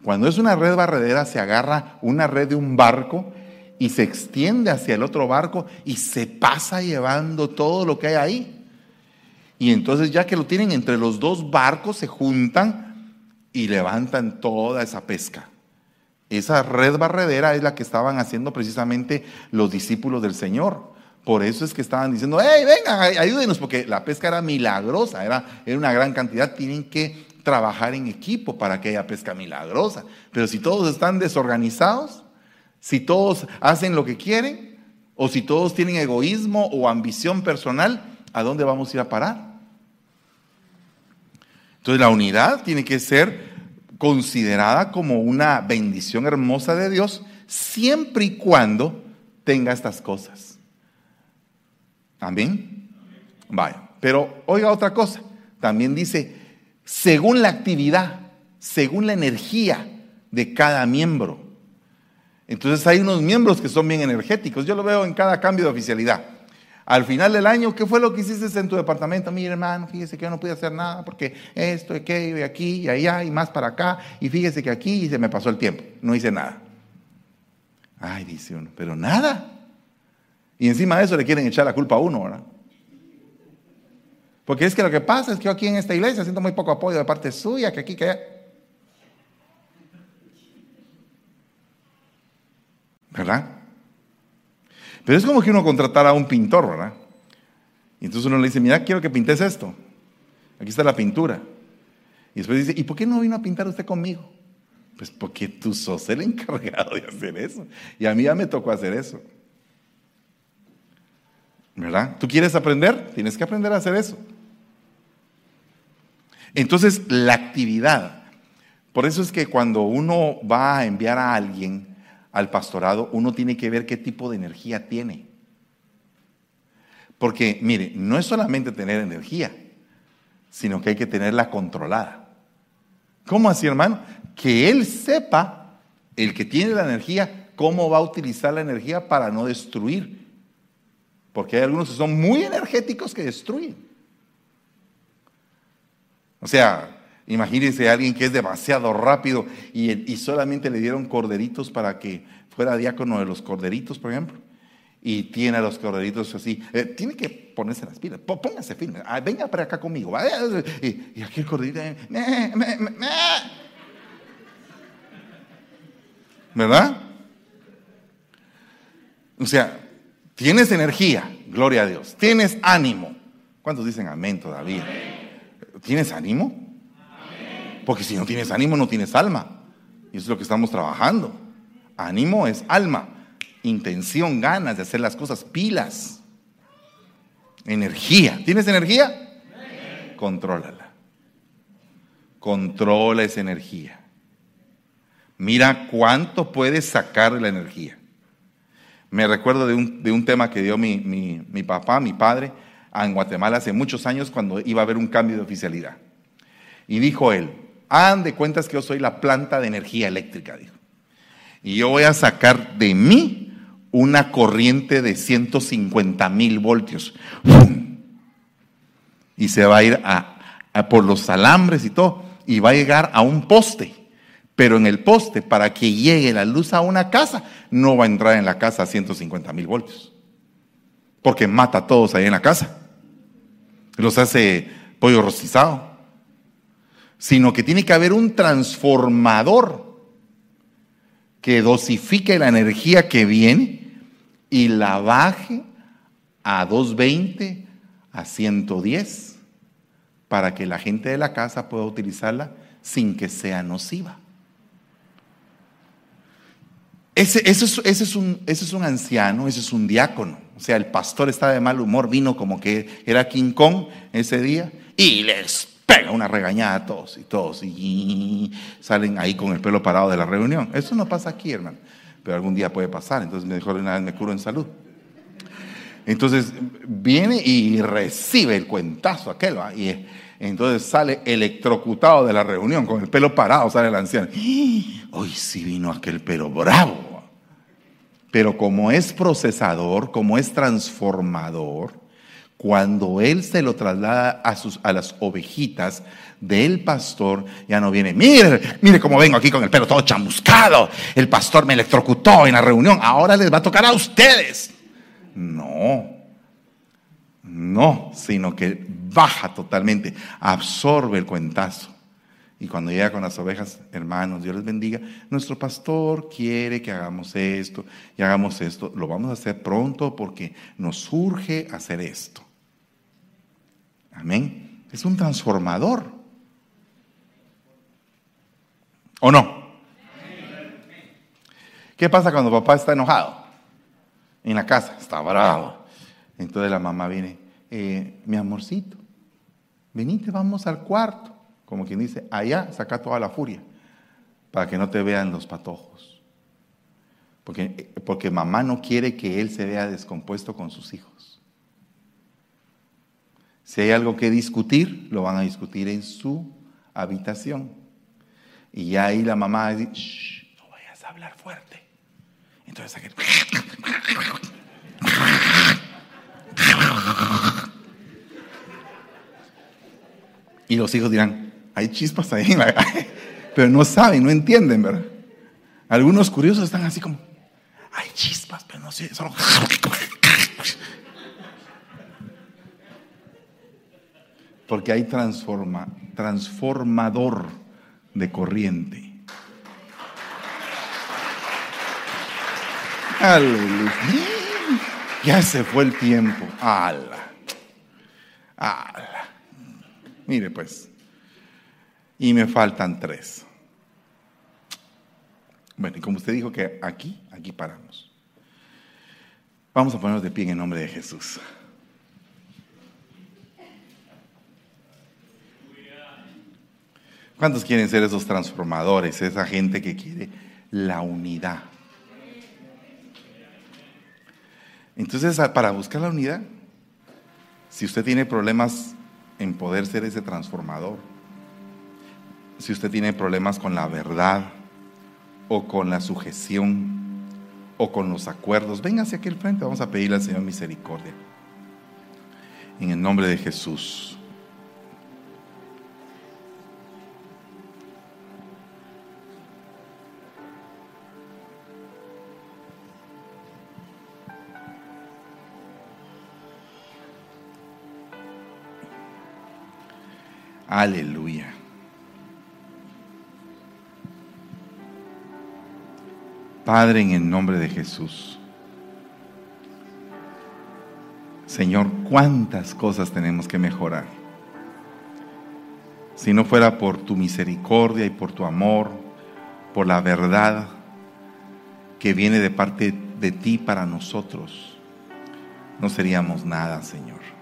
Speaker 1: Cuando es una red barredera, se agarra una red de un barco y se extiende hacia el otro barco y se pasa llevando todo lo que hay ahí. Y entonces ya que lo tienen entre los dos barcos, se juntan y levantan toda esa pesca. Esa red barredera es la que estaban haciendo precisamente los discípulos del Señor. Por eso es que estaban diciendo, hey, vengan, ayúdenos, porque la pesca era milagrosa, era, era una gran cantidad, tienen que trabajar en equipo para que haya pesca milagrosa. Pero si todos están desorganizados, si todos hacen lo que quieren, o si todos tienen egoísmo o ambición personal, ¿a dónde vamos a ir a parar? Entonces la unidad tiene que ser considerada como una bendición hermosa de Dios siempre y cuando tenga estas cosas. Amén. Vaya. Pero oiga otra cosa. También dice, según la actividad, según la energía de cada miembro. Entonces hay unos miembros que son bien energéticos. Yo lo veo en cada cambio de oficialidad. Al final del año, ¿qué fue lo que hiciste en tu departamento? Mire, hermano, fíjese que yo no pude hacer nada porque esto, aquello, y aquí, y allá, y más para acá. Y fíjese que aquí se me pasó el tiempo. No hice nada. Ay, dice uno, pero nada. Y encima de eso le quieren echar la culpa a uno, ¿verdad? Porque es que lo que pasa es que yo aquí en esta iglesia siento muy poco apoyo de parte suya, que aquí, que allá. ¿Verdad? Pero es como que uno contratara a un pintor, ¿verdad? Y entonces uno le dice, mira, quiero que pintes esto. Aquí está la pintura. Y después dice, ¿y por qué no vino a pintar usted conmigo? Pues porque tú sos el encargado de hacer eso. Y a mí ya me tocó hacer eso. ¿Verdad? ¿Tú quieres aprender? Tienes que aprender a hacer eso. Entonces, la actividad. Por eso es que cuando uno va a enviar a alguien al pastorado, uno tiene que ver qué tipo de energía tiene. Porque, mire, no es solamente tener energía, sino que hay que tenerla controlada. ¿Cómo así, hermano? Que él sepa, el que tiene la energía, cómo va a utilizar la energía para no destruir. Porque hay algunos que son muy energéticos que destruyen. O sea, imagínense a alguien que es demasiado rápido y, solamente le dieron corderitos para que fuera diácono de los corderitos, por ejemplo y tiene a los corderitos así. Eh, tiene que ponerse las pilas. Póngase firme. Ah, venga para acá conmigo. Y, y, aquí el corderito. ¿Verdad? O sea, tienes energía, gloria a Dios. Tienes ánimo. ¿Cuántos dicen amén todavía? ¿Tienes ánimo? Porque si no tienes ánimo, no tienes alma. Y eso es lo que estamos trabajando. Ánimo es alma intención, ganas de hacer las cosas, pilas, energía. ¿Tienes energía? Contrólala. Controla esa energía. Mira cuánto puedes sacar de la energía. Me recuerdo de un, de un tema que dio mi, mi, papá, mi padre, en Guatemala hace muchos años cuando iba a haber un cambio de oficialidad. Y dijo él, hagan de cuentas que yo soy la planta de energía eléctrica, dijo. Y yo voy a sacar de mí una corriente de 150 mil voltios. Y se va a ir a, por los alambres y todo. Y va a llegar a un poste. Pero en el poste, para que llegue la luz a una casa, no va a entrar en la casa a 150 mil voltios. Porque mata a todos ahí en la casa. Los hace pollo rostizado. Sino que tiene que haber un transformador que dosifique la energía que viene y la baje a 220, a 110, para que la gente de la casa pueda utilizarla sin que sea nociva. Ese, ese, es, un, ese es un anciano, ese es un diácono. O sea, el pastor está de mal humor, vino como que era King Kong ese día y les pega una regañada a todos y todos y salen ahí con el pelo parado de la reunión. Eso no pasa aquí, hermano pero algún día puede pasar, entonces mejor una vez me curo en salud. Entonces viene y recibe el cuentazo aquel, y entonces sale electrocutado de la reunión, con el pelo parado sale el anciano. Hoy sí vino aquel pelo bravo. Pero como es procesador, como es transformador, cuando él se lo traslada a, sus, a las ovejitas, del pastor ya no viene, mire, mire cómo vengo aquí con el pelo todo chamuscado, el pastor me electrocutó en la reunión, ahora les va a tocar a ustedes. No, no, sino que baja totalmente, absorbe el cuentazo. Y cuando llega con las ovejas, hermanos, Dios les bendiga, nuestro pastor quiere que hagamos esto y hagamos esto. Lo vamos a hacer pronto porque nos surge hacer esto. Amén. Es un transformador. ¿O no? ¿Qué pasa cuando papá está enojado? En la casa, está bravo. Entonces la mamá viene, eh, mi amorcito, venite, vamos al cuarto. Como quien dice, allá saca toda la furia, para que no te vean los patojos. Porque, porque mamá no quiere que él se vea descompuesto con sus hijos. Si hay algo que discutir, lo van a discutir en su habitación. Y ya ahí la mamá dice, no vayas a hablar fuerte. Entonces aquel... Y los hijos dirán, hay chispas ahí, pero no saben, no entienden, ¿verdad? Algunos curiosos están así como, hay chispas, pero no sé, solo... Porque hay transforma, transformador de corriente. Aleluya. Ya se fue el tiempo. Ala. Ala. Mire pues. Y me faltan tres. Bueno, y como usted dijo que aquí, aquí paramos. Vamos a ponernos de pie en el nombre de Jesús. ¿Cuántos quieren ser esos transformadores? Esa gente que quiere la unidad. Entonces, para buscar la unidad, si usted tiene problemas en poder ser ese transformador, si usted tiene problemas con la verdad o con la sujeción o con los acuerdos, venga hacia aquel frente, vamos a pedirle al Señor misericordia. En el nombre de Jesús. Aleluya. Padre, en el nombre de Jesús. Señor, cuántas cosas tenemos que mejorar. Si no fuera por tu misericordia y por tu amor, por la verdad que viene de parte de ti para nosotros, no seríamos nada, Señor.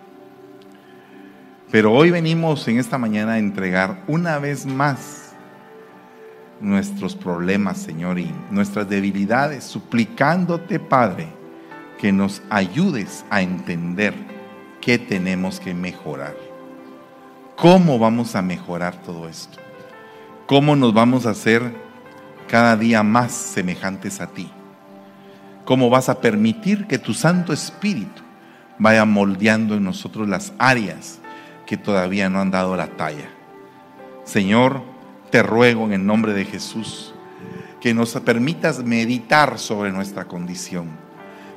Speaker 1: Pero hoy venimos en esta mañana a entregar una vez más nuestros problemas, Señor, y nuestras debilidades, suplicándote, Padre, que nos ayudes a entender qué tenemos que mejorar. ¿Cómo vamos a mejorar todo esto? ¿Cómo nos vamos a hacer cada día más semejantes a ti? ¿Cómo vas a permitir que tu Santo Espíritu vaya moldeando en nosotros las áreas que todavía no han dado la talla. Señor, te ruego en el nombre de Jesús que nos permitas meditar sobre nuestra condición,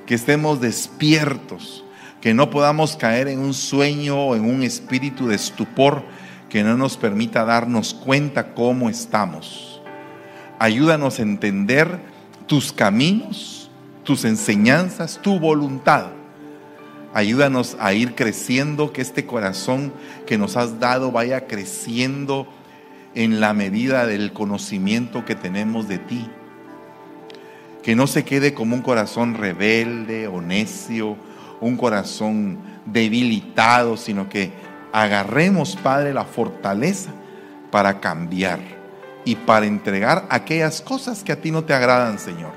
Speaker 1: que estemos despiertos, que no podamos caer en un sueño o en un espíritu de estupor que no nos permita darnos cuenta cómo estamos. Ayúdanos a entender tus caminos, tus enseñanzas, tu voluntad Ayúdanos a ir creciendo, que este corazón que nos has dado vaya creciendo en la medida del conocimiento que tenemos de ti. Que no se quede como un corazón rebelde o necio, un corazón debilitado, sino que agarremos, Padre, la fortaleza para cambiar y para entregar aquellas cosas que a ti no te agradan, Señor.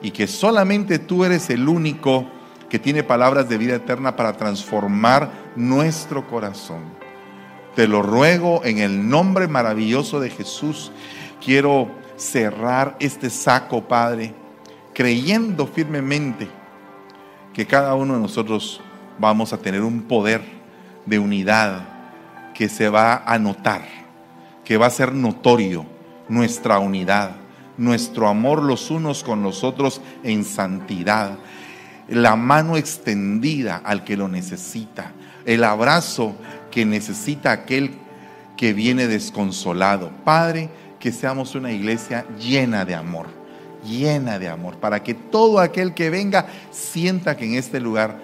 Speaker 1: Y que solamente tú eres el único que tiene palabras de vida eterna para transformar nuestro corazón. Te lo ruego en el nombre maravilloso de Jesús. Quiero cerrar este saco, Padre, creyendo firmemente que cada uno de nosotros vamos a tener un poder de unidad que se va a notar, que va a ser notorio nuestra unidad, nuestro amor los unos con los otros en santidad la mano extendida al que lo necesita, el abrazo que necesita aquel que viene desconsolado. Padre, que seamos una iglesia llena de amor, llena de amor, para que todo aquel que venga sienta que en este lugar